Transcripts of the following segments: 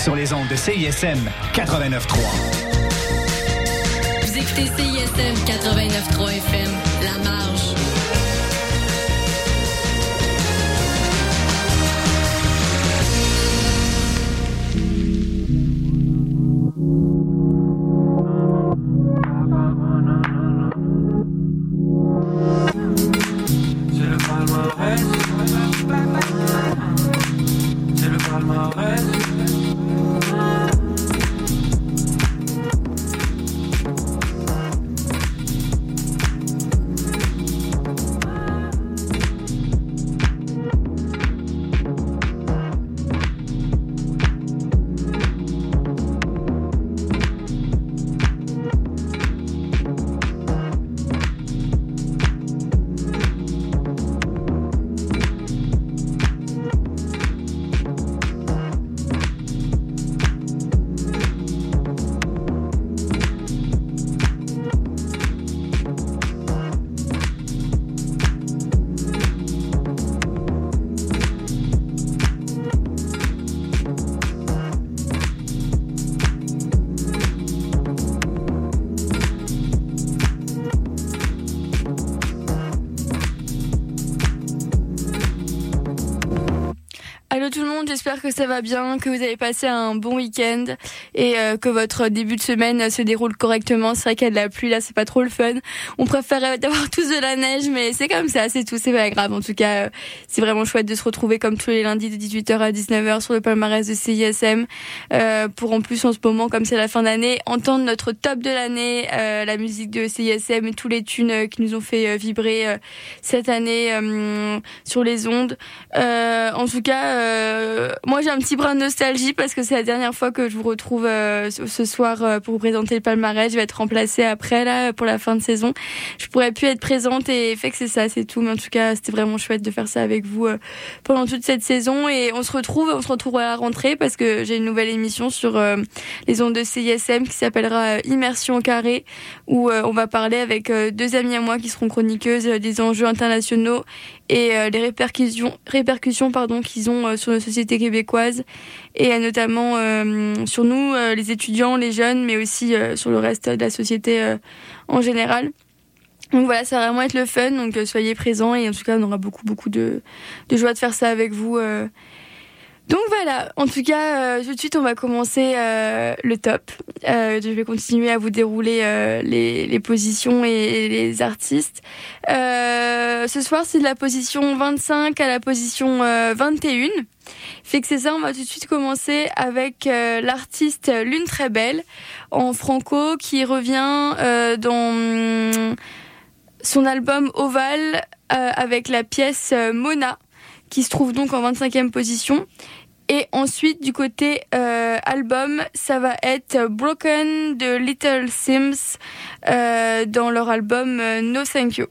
sur les ondes de CISM 89.3. Vous écoutez CISM 89.3 FM, La Marge. Que ça va bien, que vous avez passé un bon week-end et euh, que votre début de semaine se déroule correctement. C'est vrai qu'il y a de la pluie là, c'est pas trop le fun. On préférait d'avoir tous de la neige, mais c'est comme ça, c'est tout, c'est pas grave. En tout cas, euh, c'est vraiment chouette de se retrouver comme tous les lundis de 18h à 19h sur le palmarès de CISM euh, pour en plus en ce moment, comme c'est la fin d'année, entendre notre top de l'année, la musique de CISM et tous les tunes qui nous ont fait vibrer cette année sur les ondes. En tout cas, moi j'ai un petit brin de nostalgie parce que c'est la dernière fois que je vous retrouve ce ce soir euh, pour vous présenter le palmarès. Je vais être remplacée après là pour la fin de saison. Je pourrais plus être présente et fait que c'est ça, c'est tout. Mais en tout cas, c'était vraiment chouette de faire ça avec vous euh, pendant toute cette saison et on se retrouve, on se retrouve à la rentrée parce que j'ai une nouvelle émission sur euh, les ondes de CISM qui s'appellera euh, Immersion carré où euh, on va parler avec euh, deux amies à moi qui seront chroniqueuses euh, des enjeux internationaux et euh, les répercussions, répercussions pardon, qu'ils ont euh, sur nos sociétés québécoises et euh, notamment sur nous, les étudiants, les jeunes, mais aussi sur le reste de la société en général. Donc voilà, ça va vraiment être le fun, donc soyez présents et en tout cas on aura beaucoup beaucoup de joie de faire ça avec vous. Euh. Donc voilà, en tout cas euh, tout de suite on va commencer euh, le top. Euh, je vais continuer à vous dérouler euh, les, les positions et les artistes. Euh, ce soir c'est de la position 25 à la position euh, 21. Fait que c'est ça, on va tout de suite commencer avec euh, l'artiste Lune Très Belle en franco qui revient euh, dans son album Oval euh, avec la pièce euh, Mona qui se trouve donc en 25e position. Et ensuite, du côté euh, album, ça va être Broken de Little Sims euh, dans leur album euh, No Thank You.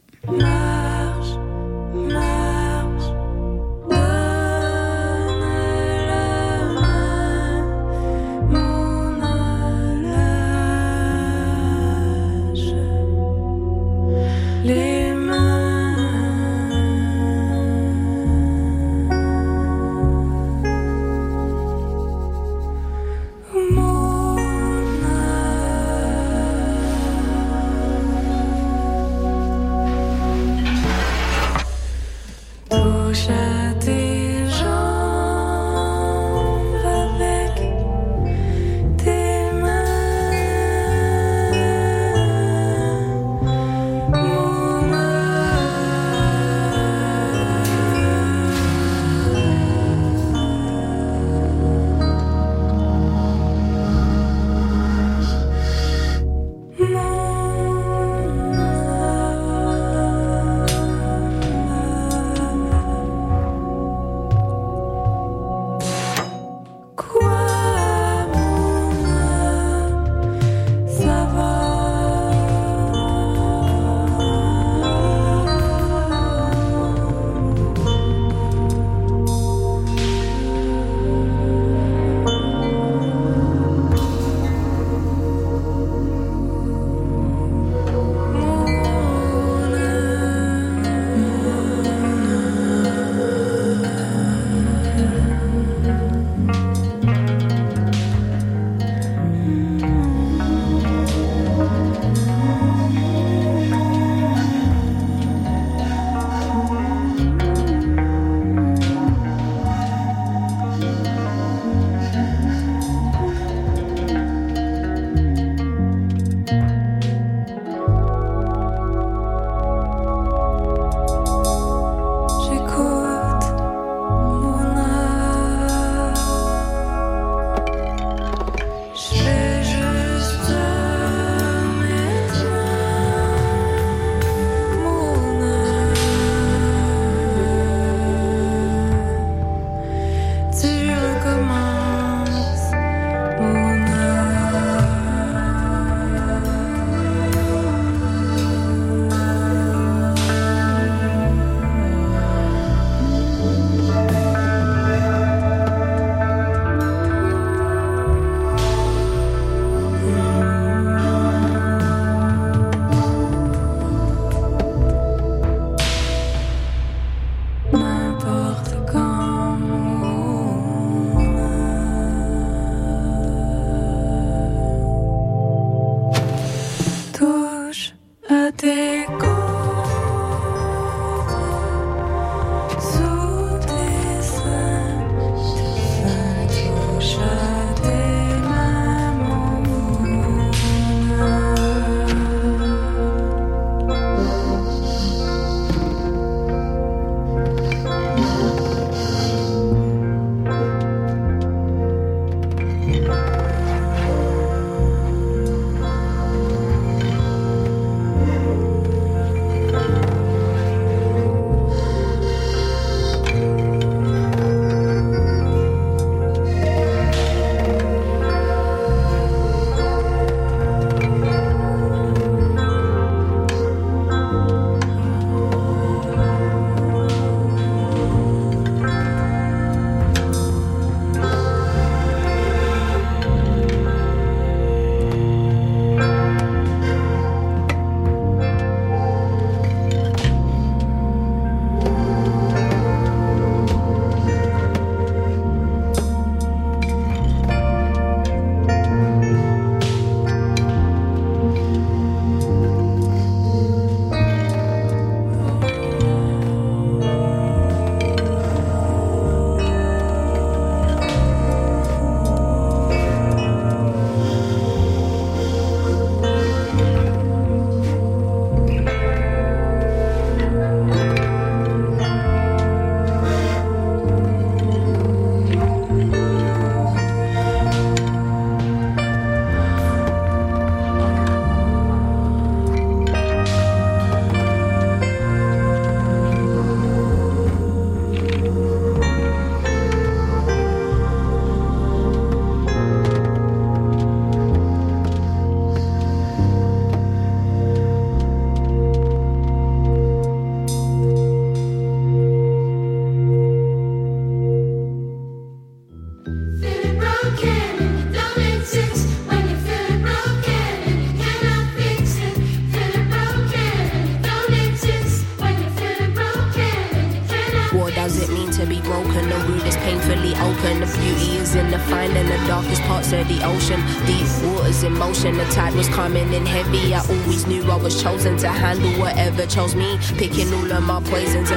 Chose me. Picking all of my poisons,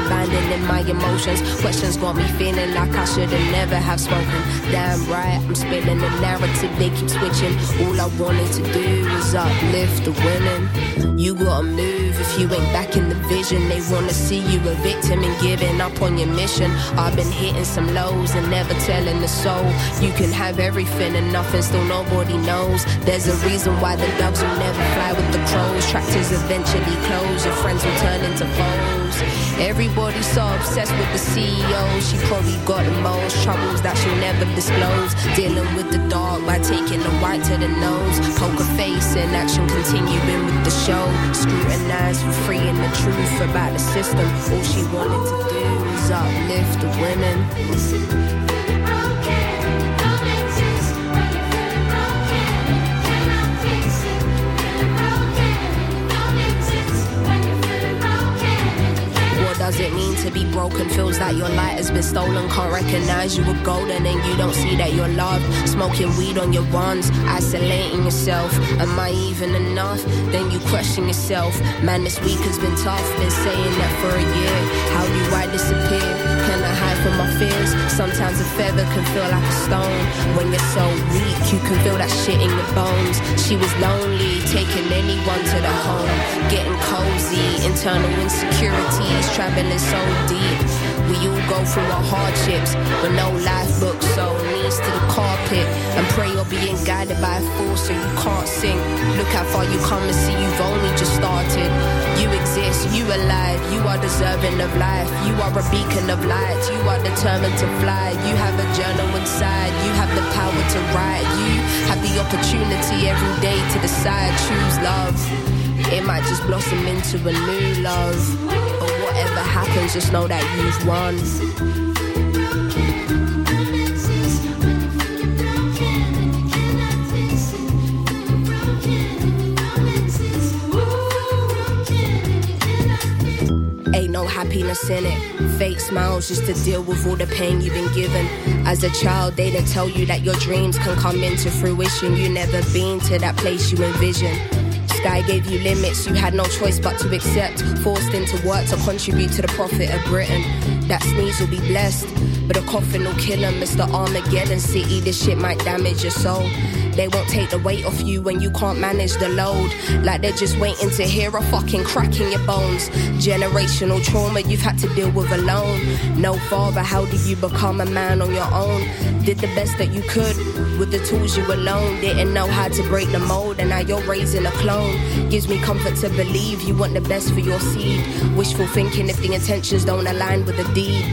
emotions. Questions got me feeling like I should have never have spoken. Damn right, I'm spilling the narrative, they keep switching. All I wanted to do was uplift the women. You gotta move if you ain't back in the vision. They wanna see you a victim and giving up on your mission. I've been hitting some lows and never telling the soul. You can have everything and nothing, still nobody knows. There's a reason why the doves will never fly with the crows. Tractors eventually close, your friends will turn into foes. Everybody's so obsessed with the CEO. She probably got the most troubles that she'll never disclose. Dealing with the dark by taking the white to the nose. Poker face in action, continuing with the show. Scrutinized for freeing the truth about the system. All she wanted to do was uplift the women. Does it mean to be broken? Feels like your light has been stolen. Can't recognize you were golden and you don't see that you're loved. Smoking weed on your runs, isolating yourself. Am I even enough? Then you question yourself. Man, this week has been tough. Been saying that for a year. How do I disappear? I hide from my fears? Sometimes a feather can feel like a stone. When you're so weak, you can feel that shit in your bones. She was lonely, taking anyone to the home. Getting cozy, internal insecurities, traveling so deep. We all go through our hardships, but no life book, so knees to the carpet. And pray you're being guided by a force so you can't sink. Look how far you come and see you've only just started. You exist, you alive, you are deserving of life. You are a beacon of light, you are determined to fly. You have a journal inside, you have the power to write. You have the opportunity every day to decide, choose love. It might just blossom into a new love. But whatever happens, just know that you've won. Happiness in it. Fake smiles just to deal with all the pain you've been given. As a child, they didn't tell you that your dreams can come into fruition. You never been to that place you envision. Sky gave you limits, you had no choice but to accept. Forced into work to contribute to the profit of Britain. That sneeze will be blessed, but a coffin will kill him. Mr. Armageddon City, this shit might damage your soul. They won't take the weight off you when you can't manage the load. Like they're just waiting to hear a fucking crack in your bones. Generational trauma you've had to deal with alone. No father, how do you become a man on your own? Did the best that you could with the tools you alone. Didn't know how to break the mold, and now you're raising a clone. Gives me comfort to believe you want the best for your seed. Wishful thinking if the intentions don't align with the deed.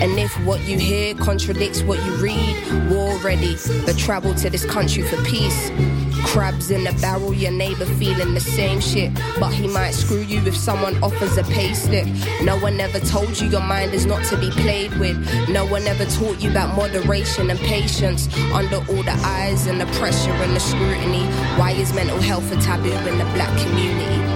And if what you hear contradicts what you read, war ready, but travel to this country for peace. Crabs in a barrel, your neighbor feeling the same shit. But he might screw you if someone offers a pay slip. No one ever told you your mind is not to be played with. No one ever taught you about moderation and patience. Under all the eyes and the pressure and the scrutiny. Why is mental health a taboo in the black community?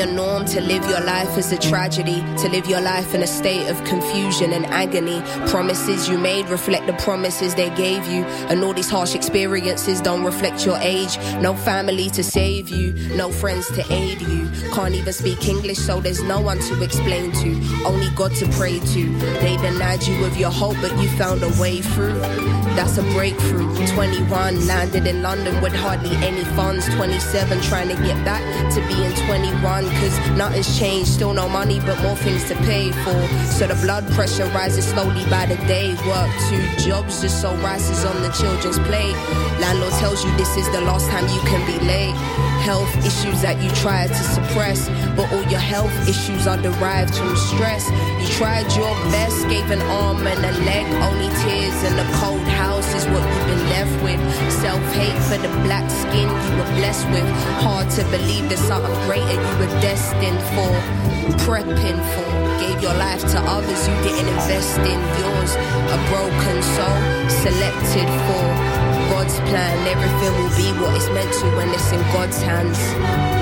A norm to live your life as a tragedy, to live your life in a state of confusion and agony. Promises you made reflect the promises they gave you, and all these harsh experiences don't reflect your age. No family to save you, no friends to aid you. Can't even speak English, so there's no one to explain to, only God to pray to. They denied you of your hope, but you found a way through. That's a breakthrough. 21 landed in London with hardly any funds. 27 trying to get back to being 21 cause nothing's changed. Still no money, but more things to pay for. So the blood pressure rises slowly by the day. Work two jobs just so rice is on the children's plate. Landlord tells you this is the last time you can be late. Health issues that you try to suppress, but all your health issues are derived from stress. Tried your best, gave an arm and a leg, only tears in the cold house is what you've been left with. Self hate for the black skin you were blessed with. Hard to believe there's something greater you were destined for, prepping for. Gave your life to others you didn't invest in yours. A broken soul selected for. God's plan. Everything will be what it's meant to when it's in God's hands.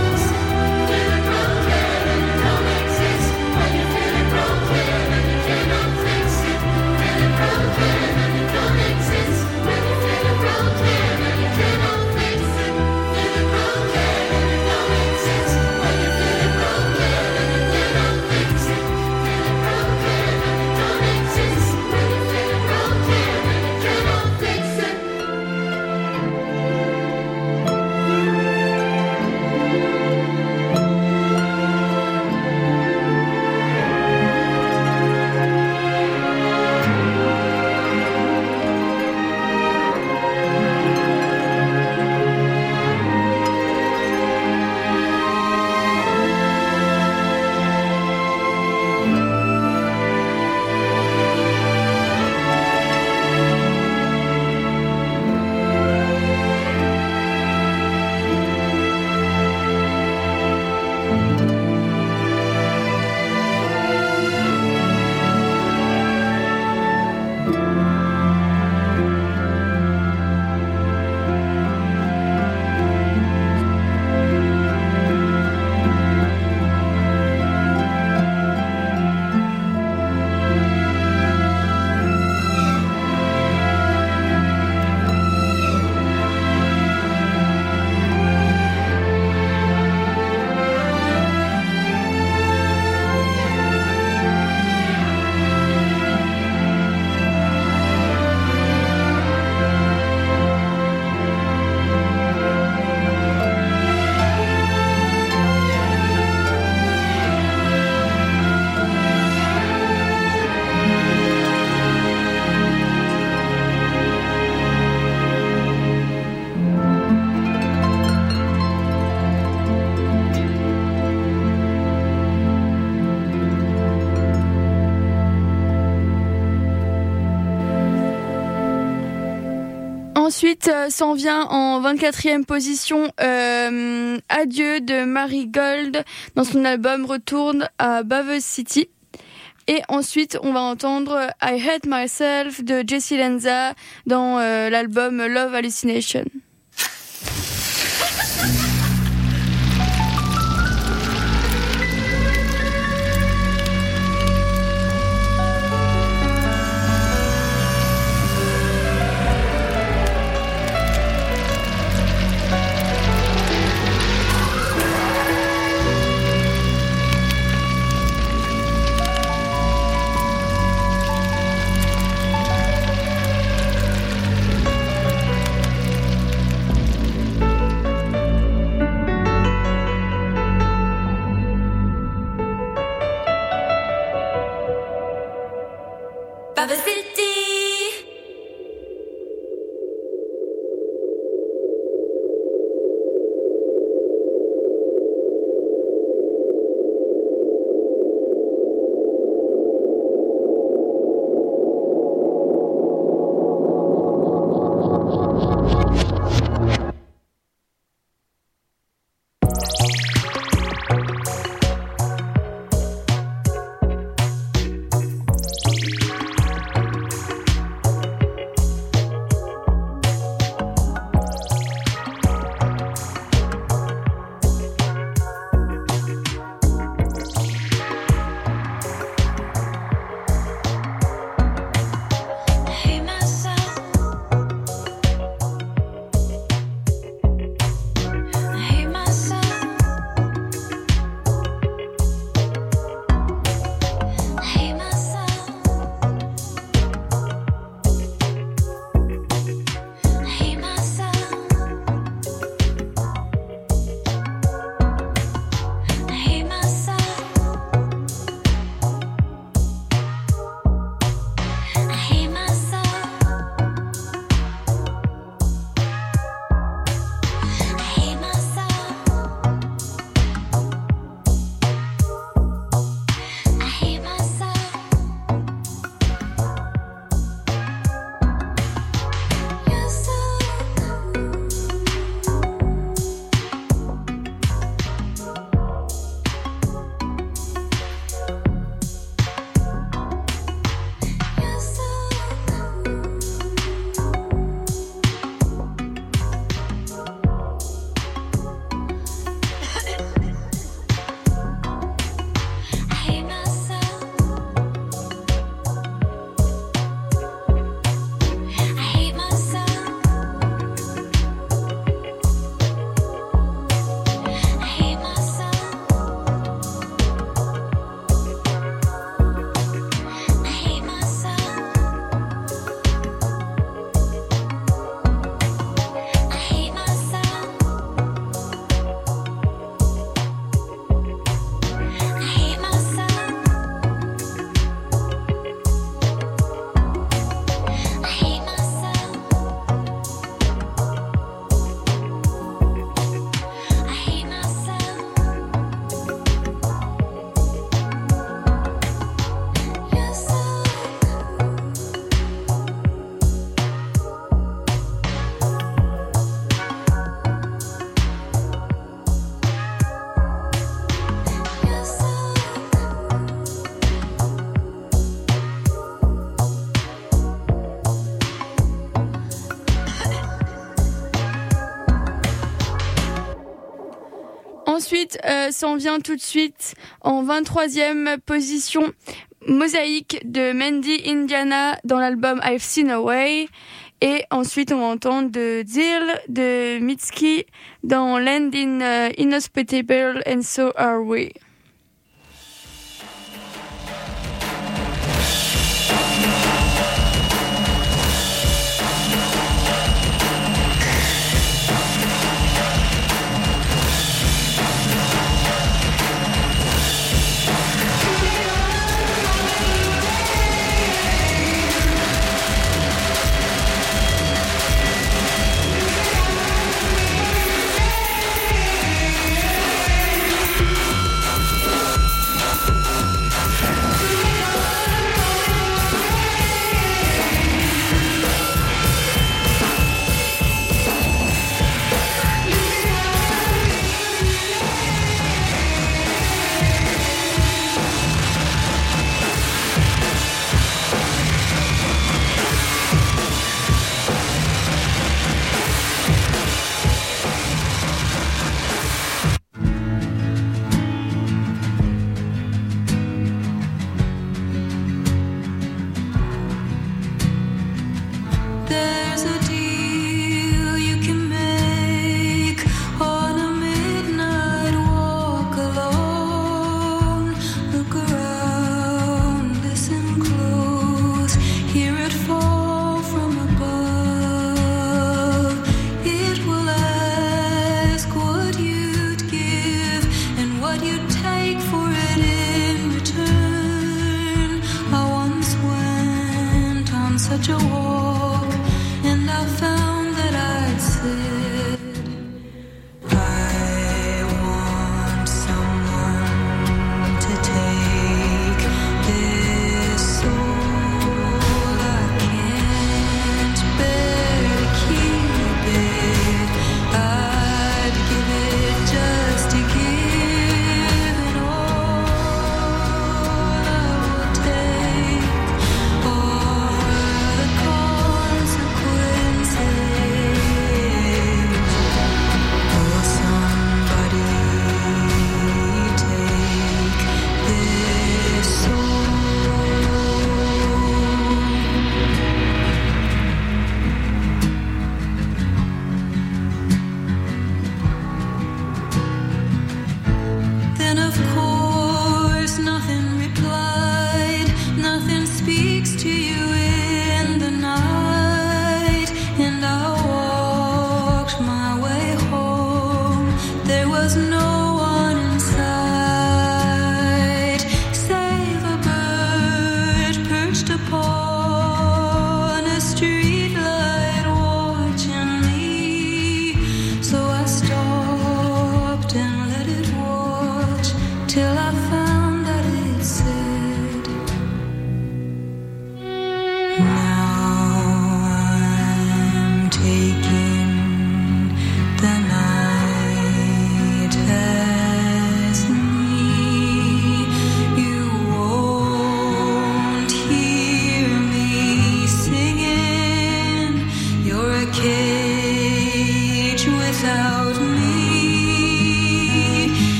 Ensuite, euh, s'en vient en 24e position euh, Adieu de Marie Gold dans son album Retourne à Baveuse City. Et ensuite, on va entendre I Hate Myself de Jessie Lenza dans euh, l'album Love Hallucination. Euh, s'en vient tout de suite en 23e position Mosaïque de Mandy Indiana dans l'album I've Seen Away. Et ensuite, on entend de Deal de Mitski dans Land in euh, Inhospitable and So Are We.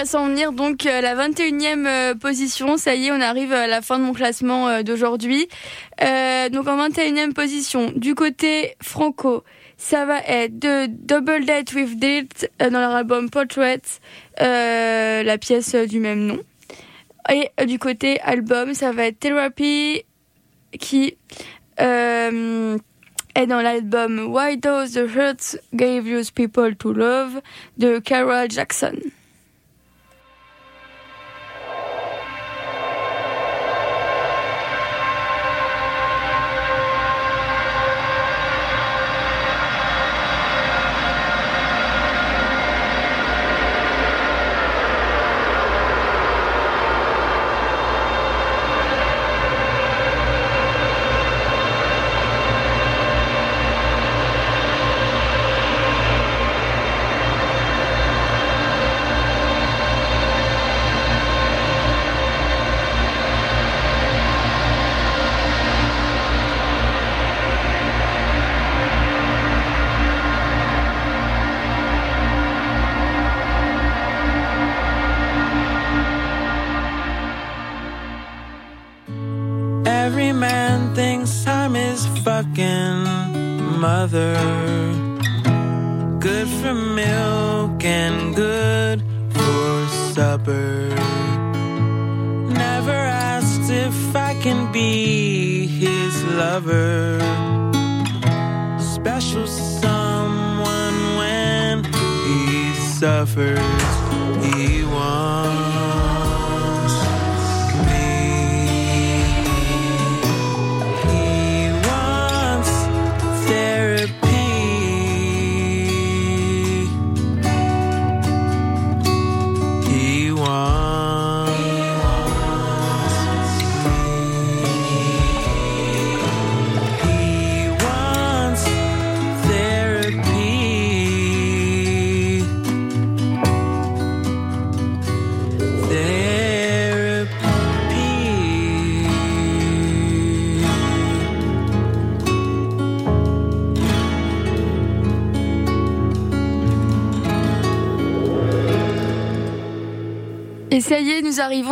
va s'en venir donc euh, la 21e euh, position. Ça y est, on arrive à la fin de mon classement euh, d'aujourd'hui. Donc en 21e position, du côté franco, ça va être de Double Date with euh, dans leur album Portrait, la pièce du même nom. Et du côté album, ça va être Therapy qui est dans l'album Why Does the Hurt Gave You People to Love de Carol Jackson.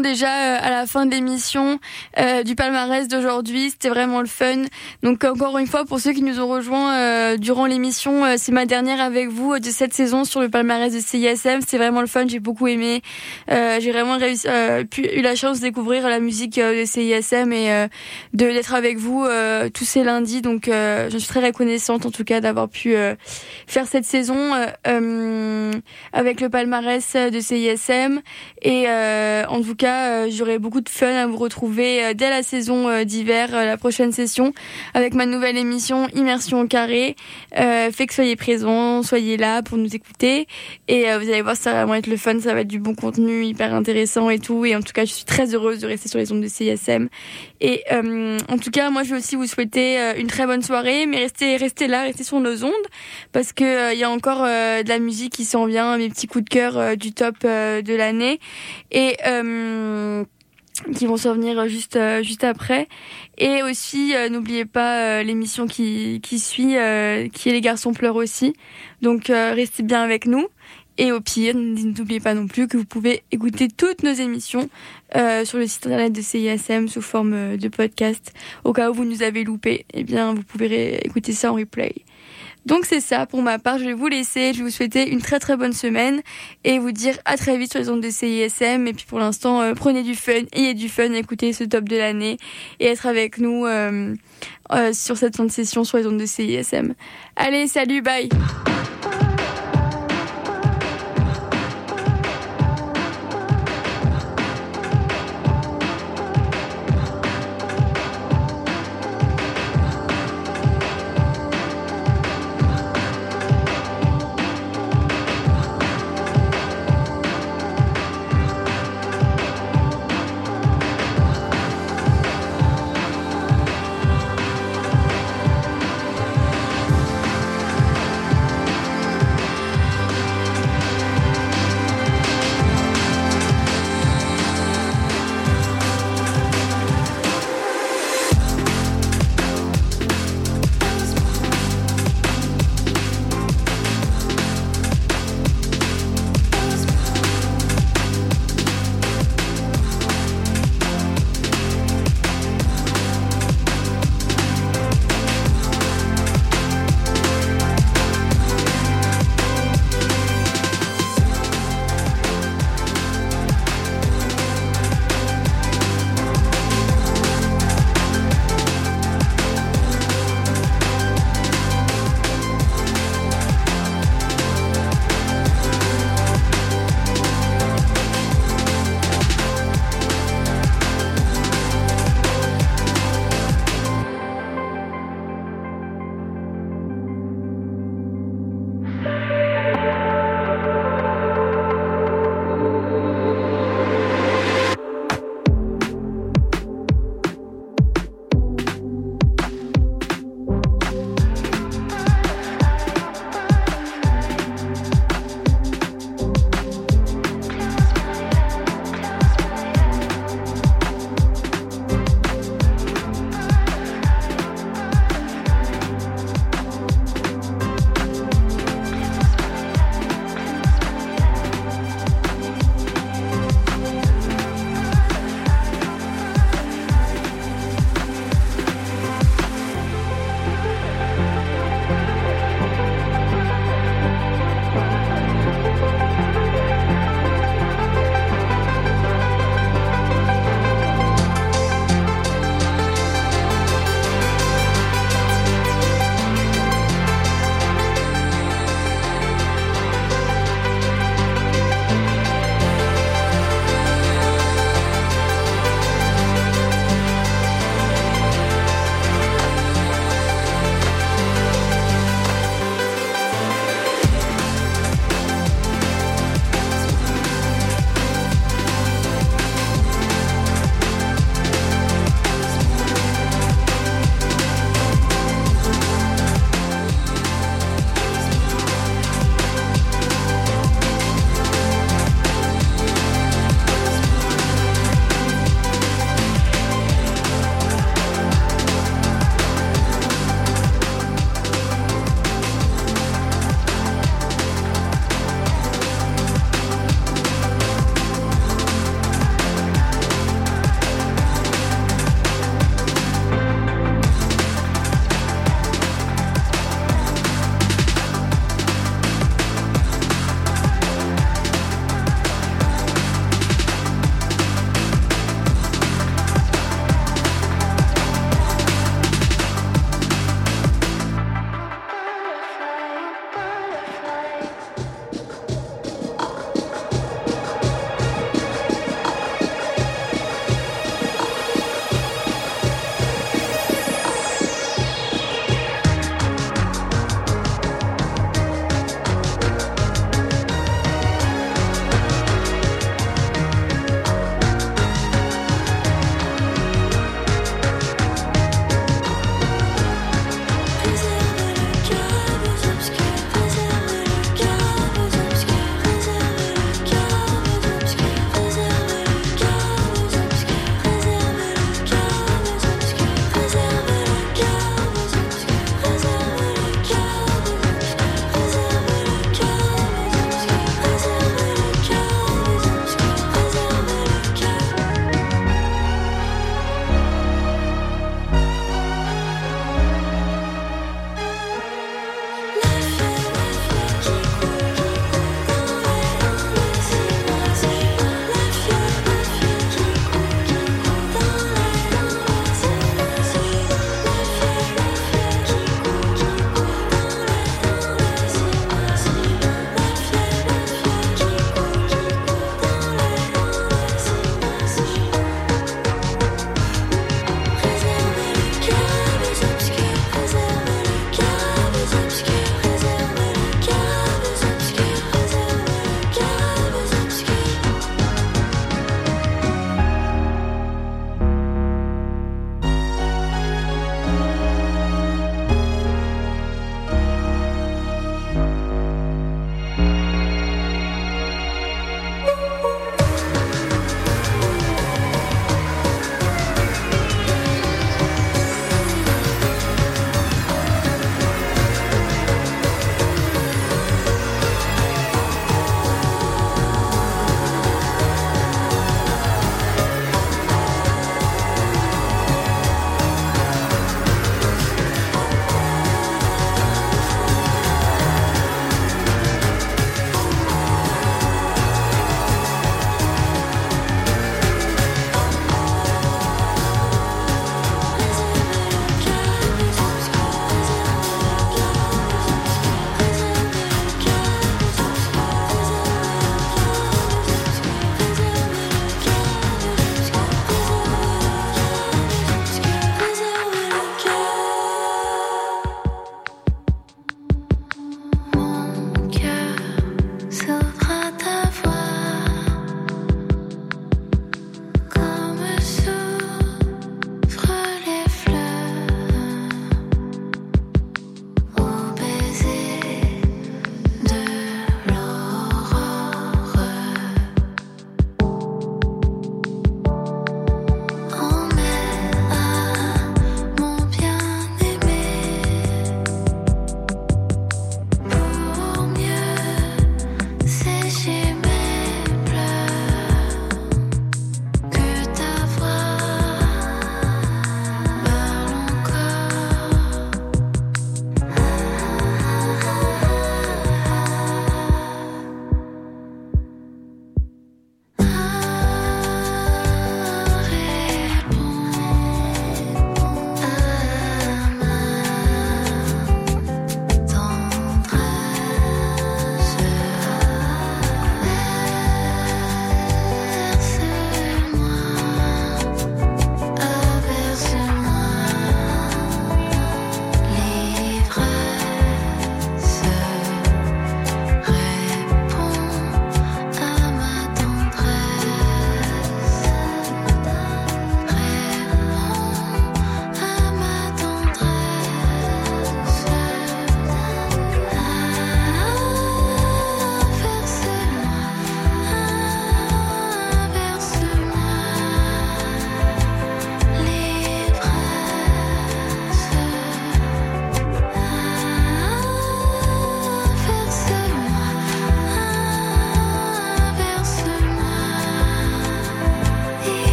Déjà fin de l'émission euh, du palmarès d'aujourd'hui. C'était vraiment le fun. Donc encore une fois, pour ceux qui nous ont rejoints euh, durant l'émission, euh, c'est ma dernière avec vous de cette saison sur le palmarès de CISM. C'était vraiment le fun. J'ai beaucoup aimé. J'ai vraiment réussi, eu la chance de découvrir la musique de CISM et de d'être avec vous tous ces lundis. Donc je suis très reconnaissante en tout cas d'avoir pu faire cette saison avec le palmarès de CISM. Et en tout cas, euh, j'aurai de fun à vous retrouver euh, dès la saison euh, d'hiver, euh, la prochaine session, avec ma nouvelle émission Immersion au carré. Fait que soyez présents, soyez là pour nous écouter. Et vous allez voir, ça va vraiment être le fun, ça va être du bon contenu, hyper intéressant et tout. Et en tout cas, je suis très heureuse de rester sur les ondes de CISM. Et en tout cas, moi, je vais aussi vous souhaiter une très bonne soirée, mais restez, restez là, restez sur nos ondes, parce que il y a encore de la musique qui s'en vient, mes petits coups de cœur du top de l'année, et qui vont s'en venir juste euh, juste après. Et aussi, euh, n'oubliez pas euh, l'émission qui qui suit, euh, qui est les garçons pleurent aussi. Donc euh, restez bien avec nous. Et au pire, n'oubliez pas non plus que vous pouvez écouter toutes nos émissions euh, sur le site internet de CISM sous forme euh, de podcast. Au cas où vous nous avez loupé, eh bien, vous pouvez écouter ça en replay. Donc c'est ça pour ma part. Je vais vous laisser. Je vais vous souhaiter une très très bonne semaine et vous dire à très vite sur les ondes de CISM. Et puis pour l'instant, euh, prenez du fun, ayez du fun, écoutez ce top de l'année et être avec nous euh, euh, sur cette fin de session sur les ondes de CISM. Allez, salut, bye.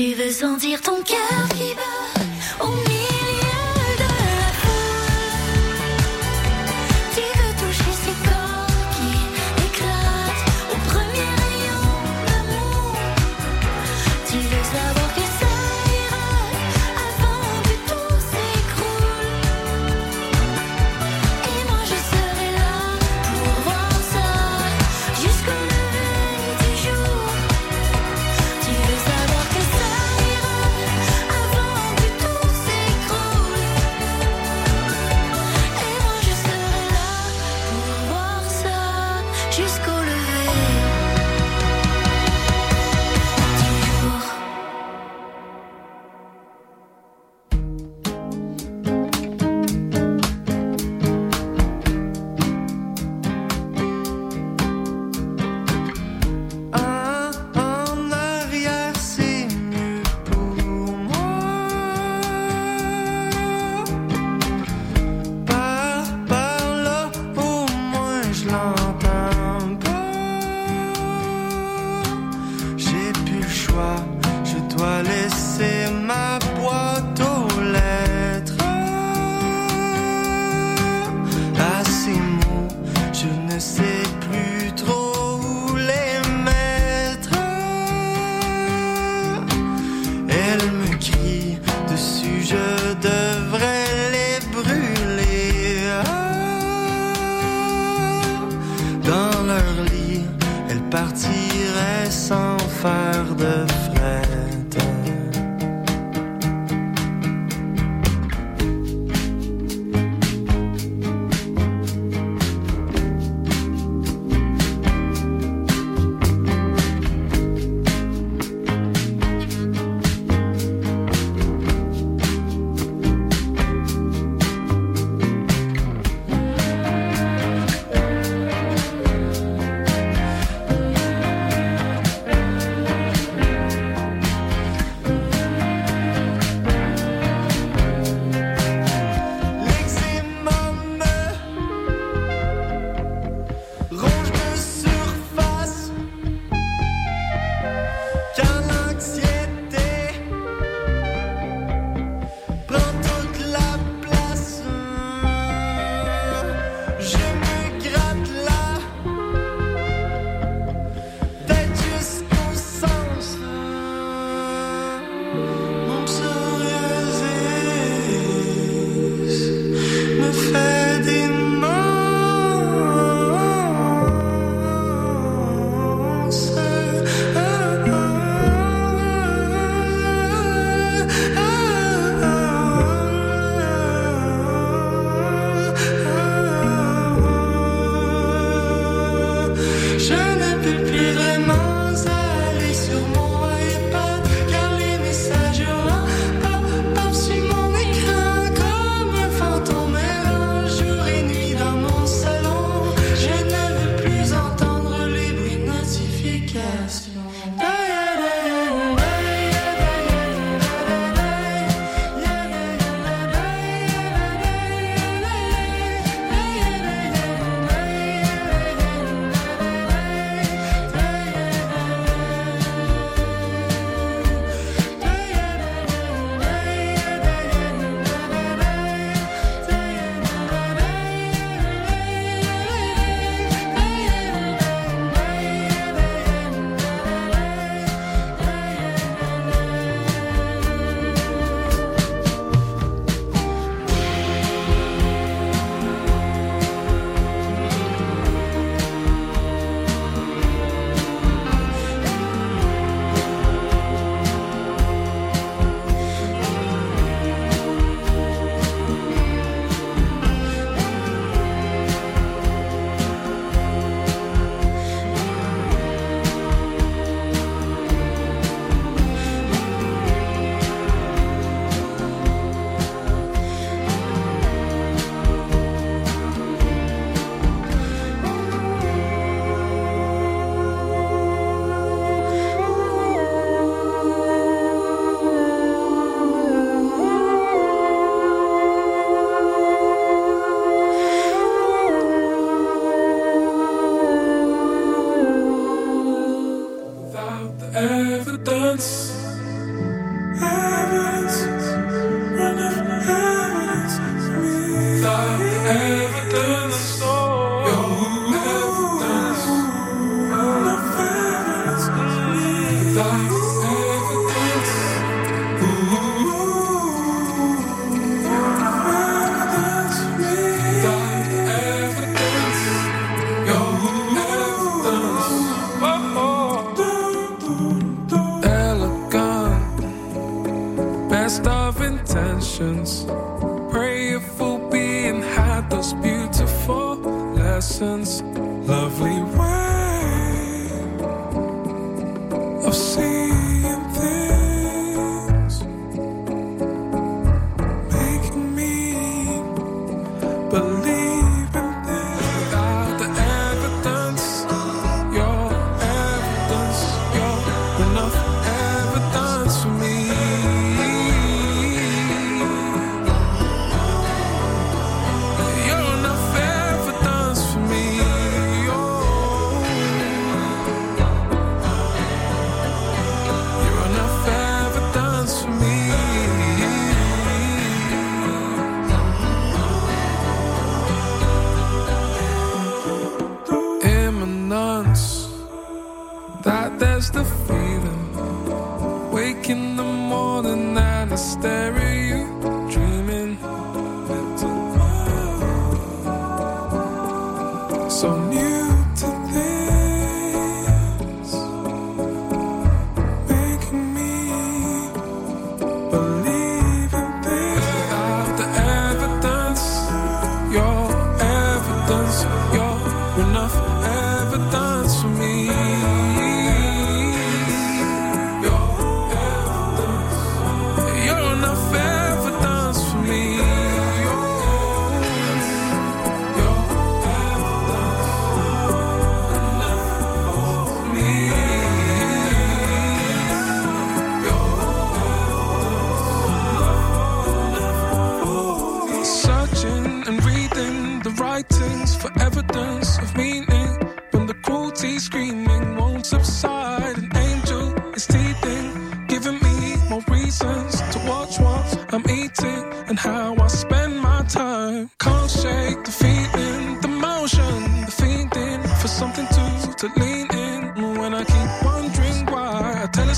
Tu veux sentir ton cœur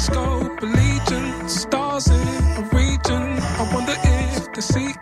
telescope, a legion, stars in a region. I wonder if they're seeking